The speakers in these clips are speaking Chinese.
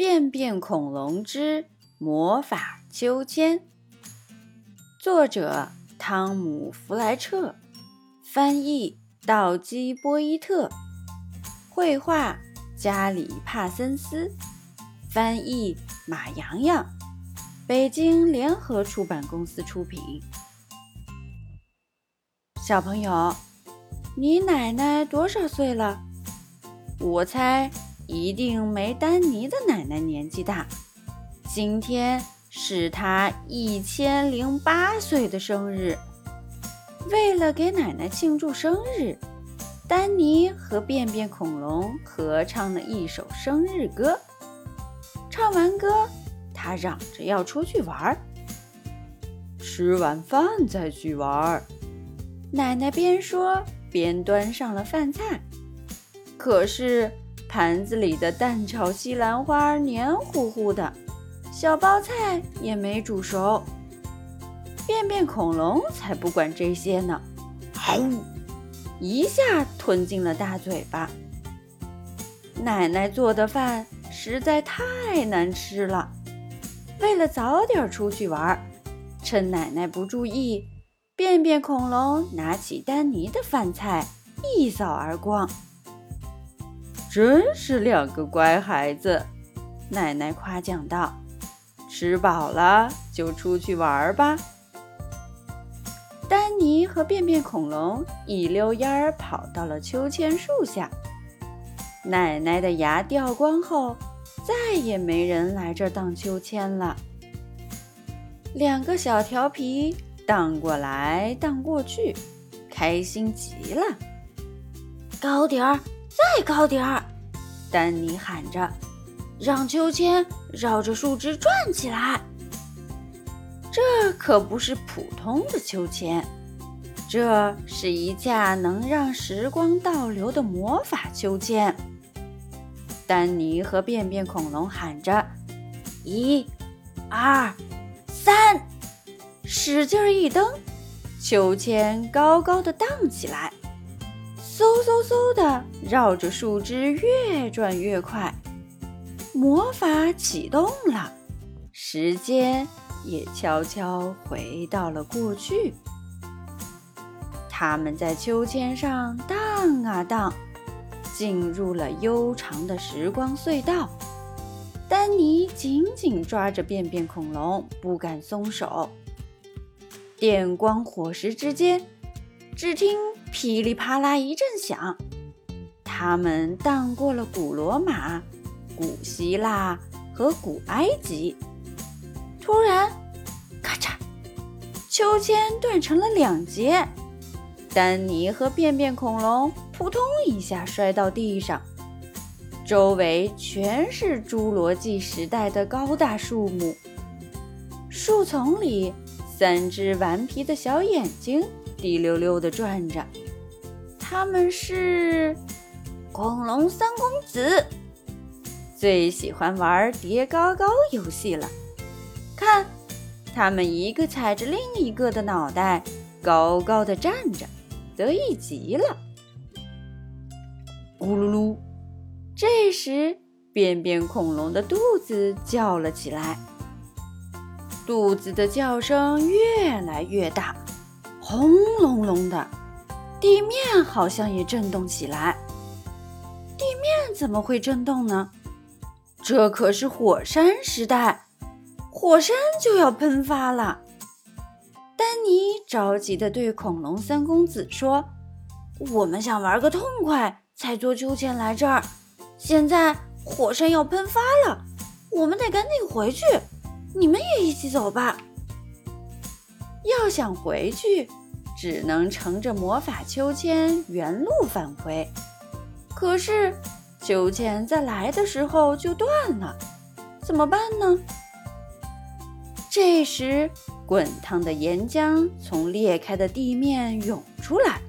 便便恐龙之魔法秋千》，作者汤姆·弗莱彻，翻译道基·波伊特，绘画加里·帕森斯，翻译马洋洋，北京联合出版公司出品。小朋友，你奶奶多少岁了？我猜一定没丹尼的奶奶年纪大。今天是她一千零八岁的生日。为了给奶奶庆祝生日，丹尼和便便恐龙合唱了一首生日歌。唱完歌，他嚷着要出去玩儿，吃完饭再去玩儿。奶奶边说边端上了饭菜，可是盘子里的蛋炒西兰花黏糊糊的，小包菜也没煮熟。便便恐龙才不管这些呢，呜，一下吞进了大嘴巴。奶奶做的饭实在太难吃了，为了早点出去玩，趁奶奶不注意。便便恐龙拿起丹尼的饭菜，一扫而光。真是两个乖孩子，奶奶夸奖道：“吃饱了就出去玩吧。”丹尼和便便恐龙一溜烟儿跑到了秋千树下。奶奶的牙掉光后，再也没人来这荡秋千了。两个小调皮。荡过来，荡过去，开心极了。高点儿，再高点儿！丹尼喊着，让秋千绕着树枝转起来。这可不是普通的秋千，这是一架能让时光倒流的魔法秋千。丹尼和便便恐龙喊着：“一、二、三！”使劲一蹬，秋千高高的荡起来，嗖嗖嗖的绕着树枝越转越快。魔法启动了，时间也悄悄回到了过去。他们在秋千上荡啊荡，进入了悠长的时光隧道。丹尼紧紧抓着便便恐龙，不敢松手。电光火石之间，只听噼里啪啦一阵响，他们荡过了古罗马、古希腊和古埃及。突然，咔嚓，秋千断成了两截，丹尼和便便恐龙扑通一下摔到地上，周围全是侏罗纪时代的高大树木，树丛里。三只顽皮的小眼睛滴溜溜地转着，他们是恐龙三公子，最喜欢玩叠高高游戏了。看，他们一个踩着另一个的脑袋，高高的站着，得意极了。咕噜噜，这时便便恐龙的肚子叫了起来。肚子的叫声越来越大，轰隆隆的，地面好像也震动起来。地面怎么会震动呢？这可是火山时代，火山就要喷发了。丹尼着急地对恐龙三公子说：“我们想玩个痛快，才坐秋千来这儿。现在火山要喷发了，我们得赶紧回去。”你们也一起走吧。要想回去，只能乘着魔法秋千原路返回。可是秋千在来的时候就断了，怎么办呢？这时，滚烫的岩浆从裂开的地面涌出来，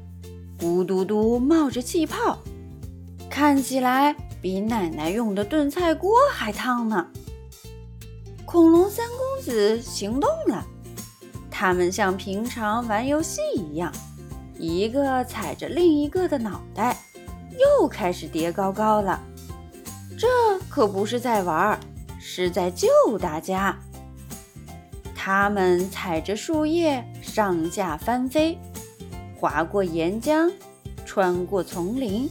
咕嘟嘟冒着气泡，看起来比奶奶用的炖菜锅还烫呢。恐龙三公子行动了，他们像平常玩游戏一样，一个踩着另一个的脑袋，又开始叠高高了。这可不是在玩，是在救大家。他们踩着树叶上下翻飞，划过岩浆，穿过丛林，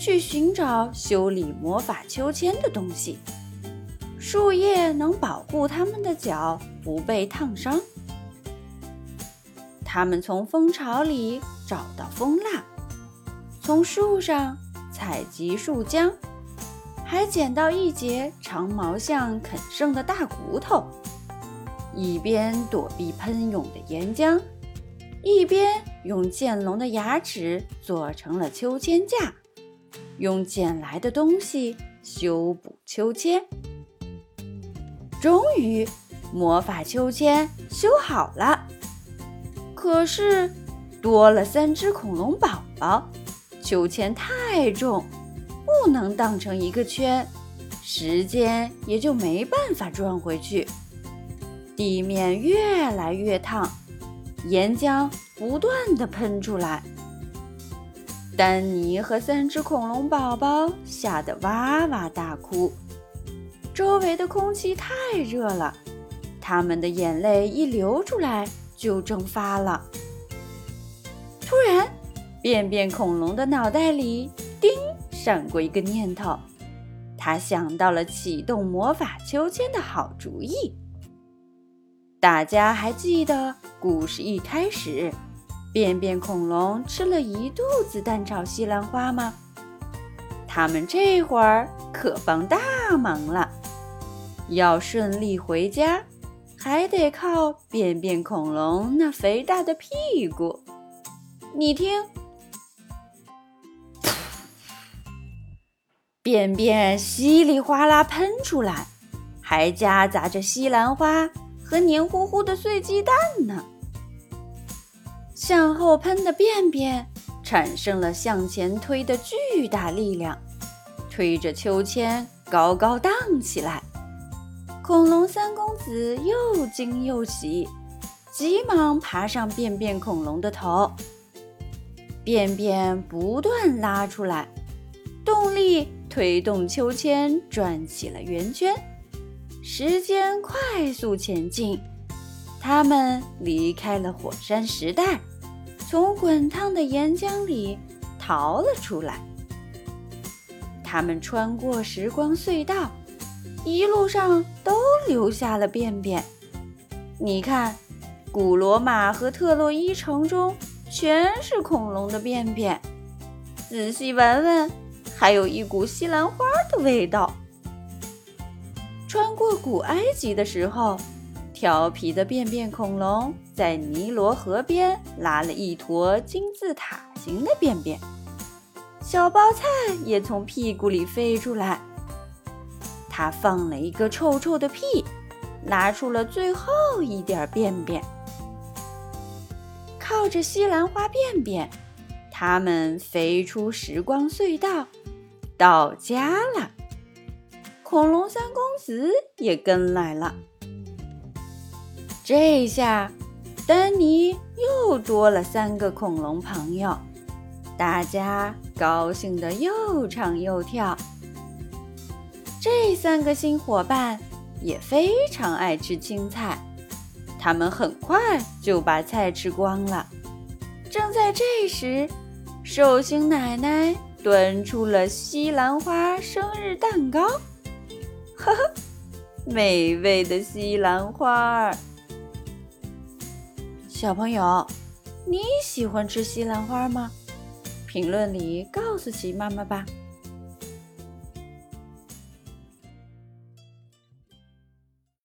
去寻找修理魔法秋千的东西。树叶能保护他们的脚不被烫伤。他们从蜂巢里找到蜂蜡，从树上采集树浆，还捡到一截长毛象啃剩的大骨头。一边躲避喷涌的岩浆，一边用剑龙的牙齿做成了秋千架，用捡来的东西修补秋千。终于，魔法秋千修好了。可是，多了三只恐龙宝宝，秋千太重，不能荡成一个圈，时间也就没办法转回去。地面越来越烫，岩浆不断的喷出来。丹尼和三只恐龙宝宝吓得哇哇大哭。周围的空气太热了，他们的眼泪一流出来就蒸发了。突然，便便恐龙的脑袋里叮闪过一个念头，他想到了启动魔法秋千的好主意。大家还记得故事一开始，便便恐龙吃了一肚子蛋炒西兰花吗？他们这会儿可帮大忙了。要顺利回家，还得靠便便恐龙那肥大的屁股。你听，便便稀里哗啦喷出来，还夹杂着西兰花。和黏糊糊的碎鸡蛋呢？向后喷的便便产生了向前推的巨大力量，推着秋千高高荡起来。恐龙三公子又惊又喜，急忙爬上便便恐龙的头。便便不断拉出来，动力推动秋千转起了圆圈。时间快速前进，他们离开了火山时代，从滚烫的岩浆里逃了出来。他们穿过时光隧道，一路上都留下了便便。你看，古罗马和特洛伊城中全是恐龙的便便，仔细闻闻，还有一股西兰花的味道。穿过古埃及的时候，调皮的便便恐龙在尼罗河边拉了一坨金字塔形的便便，小包菜也从屁股里飞出来。它放了一个臭臭的屁，拉出了最后一点便便。靠着西兰花便便，它们飞出时光隧道，到家了。恐龙三公子也跟来了。这下，丹尼又多了三个恐龙朋友，大家高兴的又唱又跳。这三个新伙伴也非常爱吃青菜，他们很快就把菜吃光了。正在这时，寿星奶奶端出了西兰花生日蛋糕。呵呵，美味的西兰花儿。小朋友，你喜欢吃西兰花吗？评论里告诉奇妈妈吧。